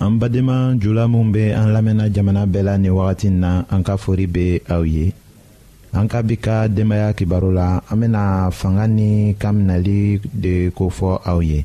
an badenma jula minw be an lamɛnna jamana bɛɛ la ni wagati na an ka fori be aw ye an ka bi ka denbaya kibaru la an bena fanga ni ka minɛli de kofɔ aw ye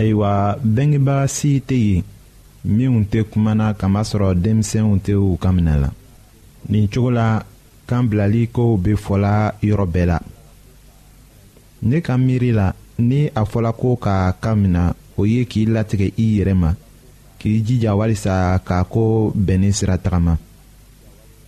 ayiwa bɛngebaga si tɛ yen minnu tɛ kumana kamasɔrɔ denmisɛnw tɛ u ka minɛ la nin cogo la kan bilali kow bɛ fɔla yɔrɔ bɛɛ la ne ka miiri la ni a fɔla ko ka kan minɛ o ye k'i latigɛ i yɛrɛ ma k'i jija walisa k'a ko bɛnni sira tagama.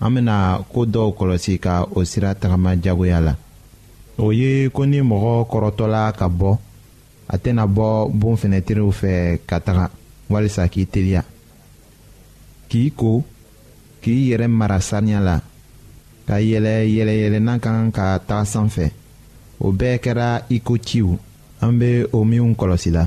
an bena koo dɔw kɔlɔsi ka o sira tagama jagoya la o ye ko ni mɔgɔ kɔrɔtɔla ka bɔ a tɛna bɔ bon fɛnɛtiriw fɛ ka taga walisa k'i teliya k'i ko k'i yɛrɛ mara saniya la ka yɛlɛ yɛlɛyɛlɛnna ka kan ka taga sanfɛ o bɛɛ kɛra i ko ciw an be o minw kɔlɔsi la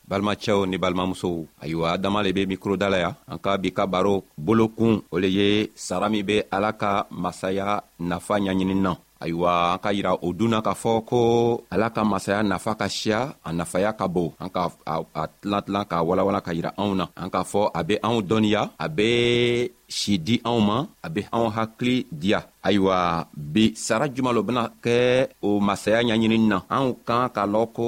balimacɛw ni balimamusow ayiwa adama le be mikroda la ya an ka bi ka baro bolokun o le ye sara min be ala ka masaya nafa ɲaɲinin na ayiwa an ka yira o dun na k'a fɔ ko ala ka masaya nafa ka siya a nafaya ka bon an ka a tilan tilan k'a walawala ka yira anw na an k'a fɔ a be anw dɔnniya a be si di anw ma a be anw hakili diya ayiwa bi sara juman lo bena kɛ o masaya ɲaɲinin na anw kan k'a lɔn ko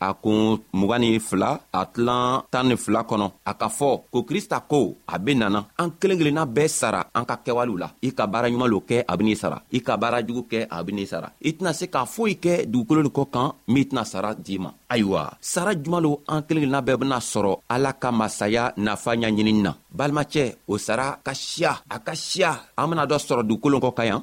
a kun mugan ni fila a tilan tan ni fila kɔnɔ a ka fɔ ko krista ko a be nana an kelen kelenna bɛɛ sara an ka kɛwalew la i ka baara ɲuman lo kɛ a ben'i sara i ka baara jugu kɛ a ben'i sara i tɛna se k'a foyi kɛ dugukolo ni kɔ kan min tɛna sara d'i ma ayiwa sara juman lo an kelen kelenna bɛɛ bena sɔrɔ ala ka masaya nafa ɲaɲinini na balimacɛ o sara ka siya a ka siya an bena dɔ sɔrɔ dugukolo kɔ ka yan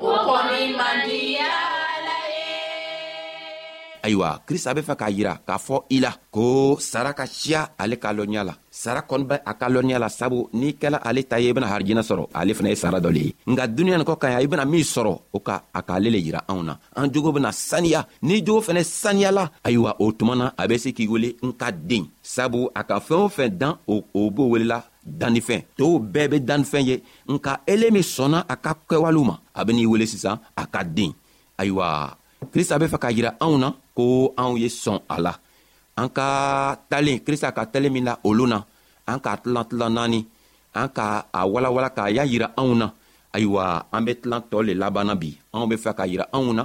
o kɔni man di yaala ye. ayiwa krista bɛ fɛ k'a yira k'a fɔ i la ko sara ka siya ale ka lɔnniya la sara kɔni bɛ a ka lɔnniya la sabu n'i kɛla ale ta ye i bena harijinɛ sɔrɔ ale fana ye sara dɔ le ye nka duniɲa nin kɔ ka ya i bena min sɔrɔ o ka a k'ale le yira anw na an jogo bena saniya n'i jogo fɛnɛ saniyala ayiwa o tuma na a be se k'i wele n ka den sabu a ka fɛɛn o fɛn dan o o b'o welela dannifɛn tow bɛɛ be dannifɛn ye nka ele min sɔnna a ka kɛwalew ma a ben'i wele sisan a ka den ayiwa krista be fɛ k'a yira anw na ko anw ye sɔn a la an ka talen krista ka talen min la olu na an k'a tilan tilan naani an ka a walawala k'a y'a yira anw na ayiwa an be tilan tɔɔ le labanna bi anw be fɛ k'a yira anw na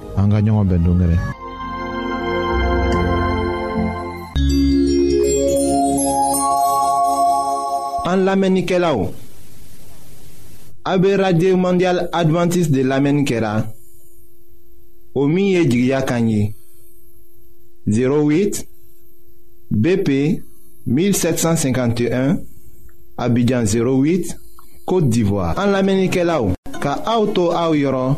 an ka ɲɔgɔn bɛn dongɛrɛ an lamɛnnikɛlaw a bɛ radio mondial adventiste de lamɛnni kɛra o min ye jigiya kan ye 08 BP 1751 Abidjan 08 Côte d'Ivoire an lamɛnnikɛlaw ka aw to aw yɔrɔ